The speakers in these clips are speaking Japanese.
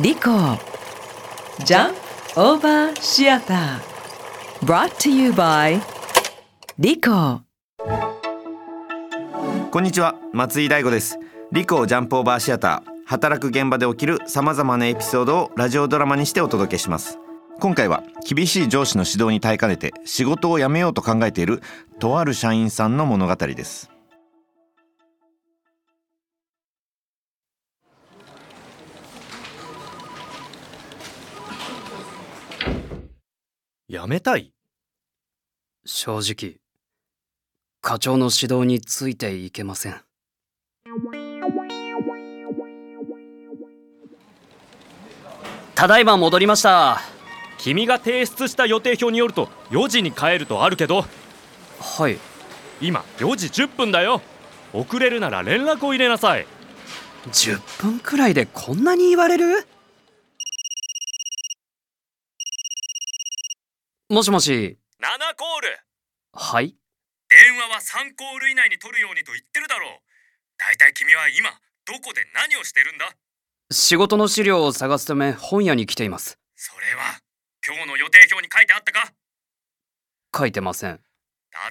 リコジャンオーバーシアター brought to you by リコこんにちは。松井大吾です。リコジャンプオーバーシアター働く現場で起きるさまざまなエピソードをラジオドラマにしてお届けします。今回は厳しい上司の指導に耐えかねて仕事を辞めようと考えているとある社員さんの物語です。やめたい？正直課長の指導についていけません。ただいま戻りました。君が提出した予定表によると4時に帰るとあるけど。はい。今4時10分だよ。遅れるなら連絡を入れなさい。10分くらいでこんなに言われる？もしもし。7コール。はい。電話は3コール以内に取るようにと言ってるだろう。だいたい君は今どこで何をしてるんだ？仕事の資料を探すため本屋に来ています。それは今日の予定表に書いてあったか？書いてません。だ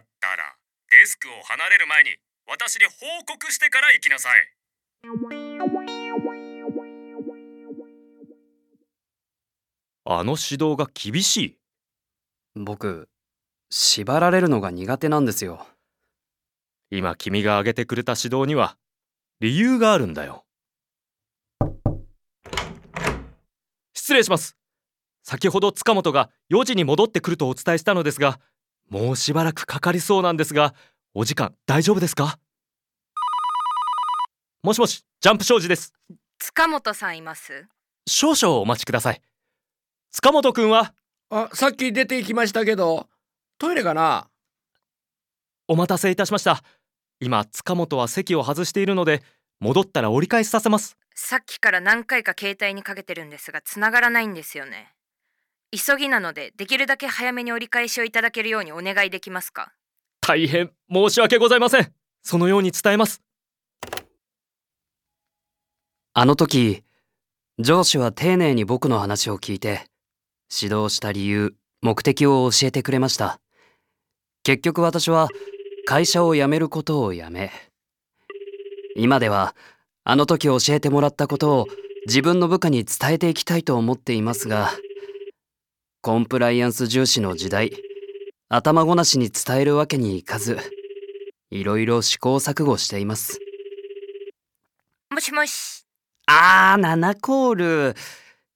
ったらデスクを離れる前に私に報告してから行きなさい。あの指導が厳しい僕縛られるのが苦手なんですよ。今君が挙げてくれた指導には理由があるんだよ。失礼します。先ほど塚本が4時に戻ってくるとお伝えしたのですがもうしばらくかかりそうなんですがお時間大丈夫ですか？もしもしジャンプ商事です。塚本さんいます。少々お待ちください。塚本くんはあ、さっき出て行きましたけど、トイレかな？お待たせいたしました。今塚本は席を外しているので戻ったら折り返しさせます。さっきから何回か携帯にかけてるんですが繋がらないんですよね。急ぎなのでできるだけ早めに折り返しをいただけるようにお願いできますか？大変申し訳ございません。そのように伝えます。あの時上司は丁寧に僕の話を聞いて指導した理由目的を教えてくれました。結局私は会社を辞めることをやめ今ではあの時教えてもらったことを自分の部下に伝えていきたいと思っていますがコンプライアンス重視の時代頭ごなしに伝えるわけにいかずいろいろ試行錯誤しています。もしもし。あー7コール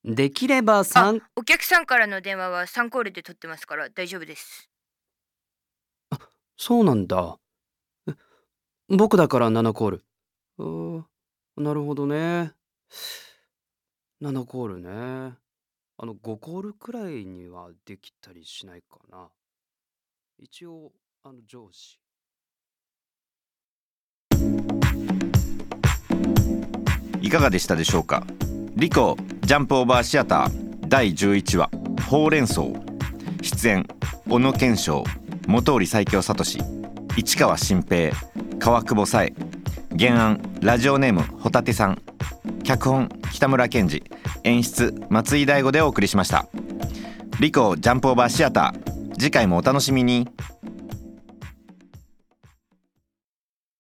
できれば3お客さんからの電話は3コールで取ってますから大丈夫ですそうなんだ。え僕だから7コール。うーなるほどね。7コールね。あの5コールくらいにはできたりしないかな。一応、あの上司。いかがでしたでしょうか？リコジャンプオーバーシアター第11話ほうれん草出演小野賢章本織最強聡市川新平川久保紗恵。原案ラジオネームホタテさん。脚本北村賢治。演出松井大吾でお送りしました。リコジャンプオーバーシアター。次回もお楽しみに。